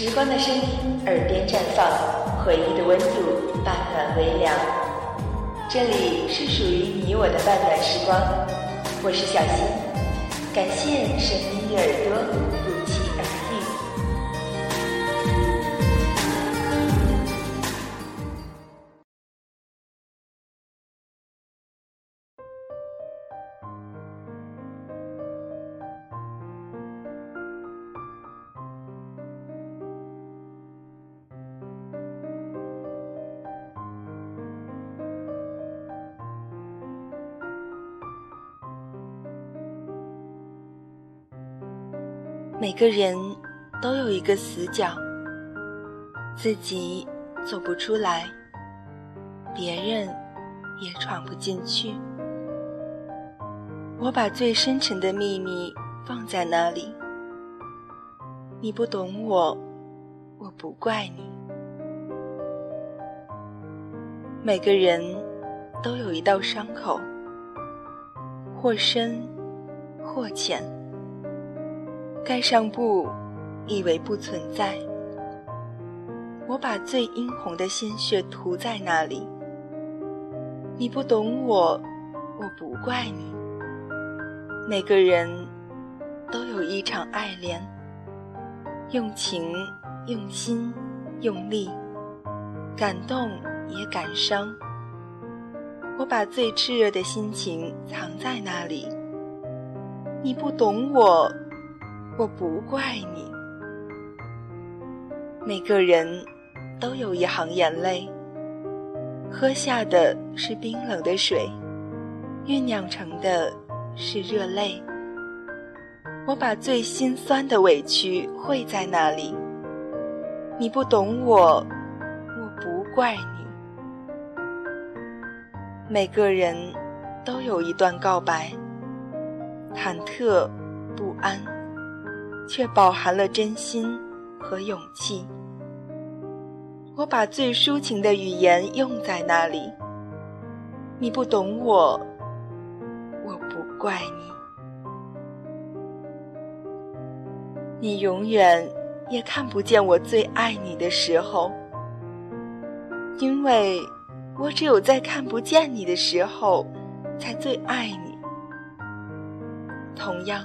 时光的声音，耳边绽放；回忆的温度，半暖微凉。这里是属于你我的半暖时光，我是小新，感谢声音的耳朵。每个人都有一个死角，自己走不出来，别人也闯不进去。我把最深沉的秘密放在那里，你不懂我，我不怪你。每个人都有一道伤口，或深，或浅。盖上布，以为不存在。我把最殷红的鲜血涂在那里。你不懂我，我不怪你。每个人都有一场爱恋，用情、用心、用力，感动也感伤。我把最炽热的心情藏在那里。你不懂我。我不怪你。每个人都有一行眼泪，喝下的是冰冷的水，酝酿成的是热泪。我把最心酸的委屈汇在那里。你不懂我，我不怪你。每个人都有一段告白，忐忑不安。却饱含了真心和勇气。我把最抒情的语言用在那里。你不懂我，我不怪你。你永远也看不见我最爱你的时候，因为我只有在看不见你的时候，才最爱你。同样。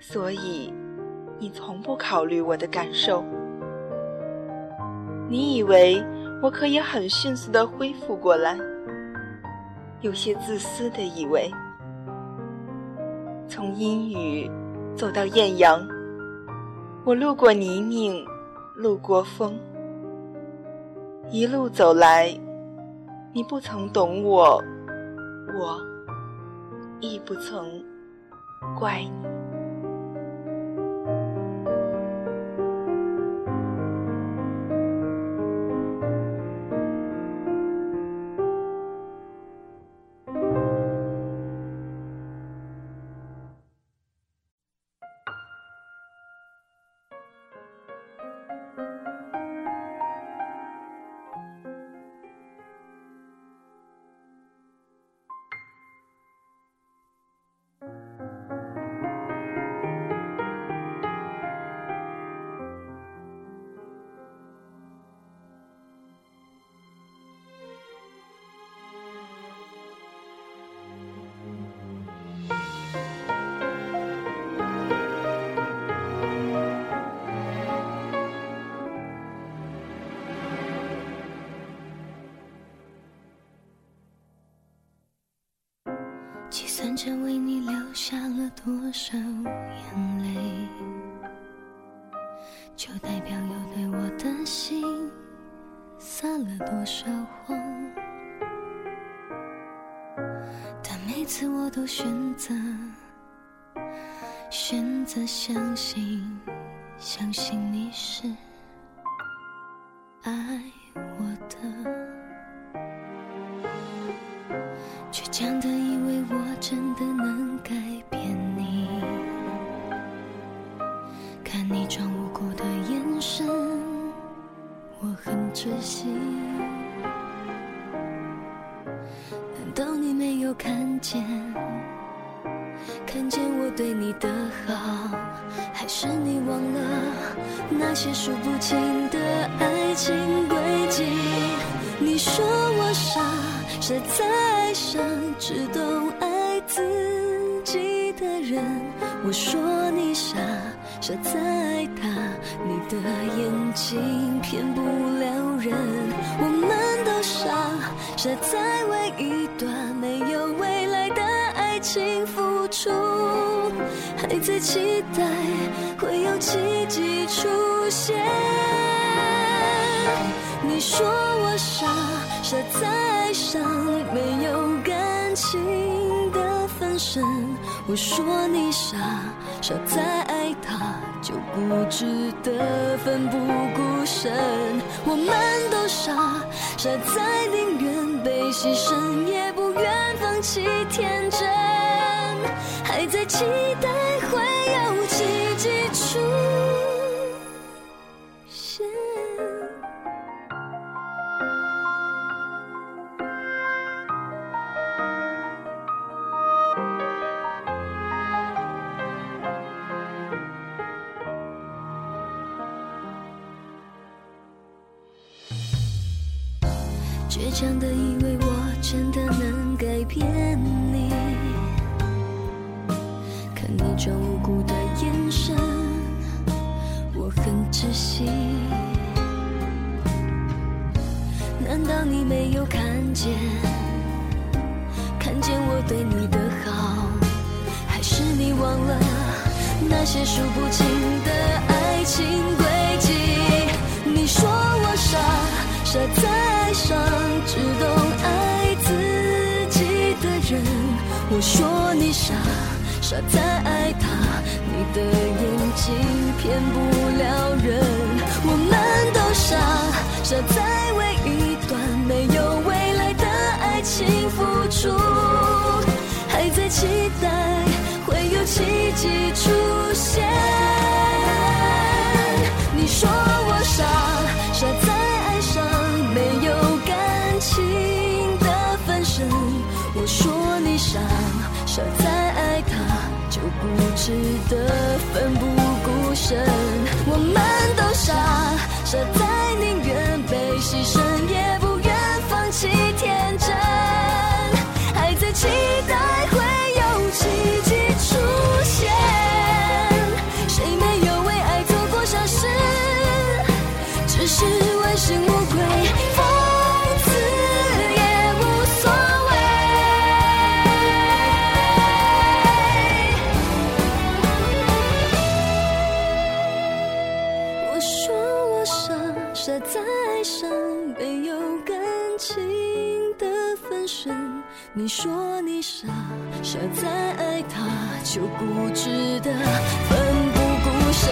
所以，你从不考虑我的感受。你以为我可以很迅速的恢复过来，有些自私的以为，从阴雨走到艳阳，我路过泥泞，路过风，一路走来，你不曾懂我，我亦不曾怪你。就代表有对我的心撒了多少谎。但每次我都选择选择相信相信你是看见？看见我对你的好，还是你忘了那些数不清的爱情轨迹？你说我傻，傻在爱上只懂爱自己的人。我说你傻，傻在爱他，你的眼睛骗不了人。我们都傻，傻在为一段没有未来的爱情付出，还在期待会有奇迹出现。你说我傻，傻在爱上没有感情我说你傻，傻在爱他就不值得奋不顾身。我们都傻，傻在宁愿被牺牲也不愿放弃天真，还在期待会有奇迹出倔强的以为我真的能改变你，看你装无辜的眼神，我很窒息。难道你没有看见？看见我对你的好，还是你忘了那些数不清的爱情傻在爱他，你的眼睛骗不了人。我们都傻，傻在为一段没有未来的爱情付出，还在期待会有奇迹值得奋不顾身。我们你说你傻，傻在爱他就固执的奋不顾身。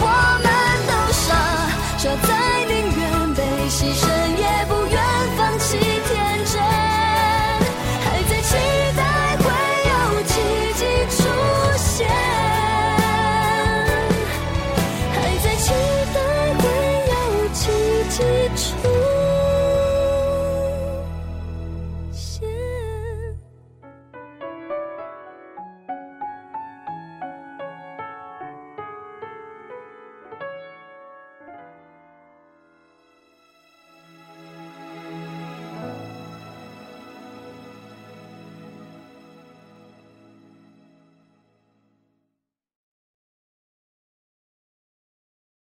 我们都傻，傻在宁愿被牺牲。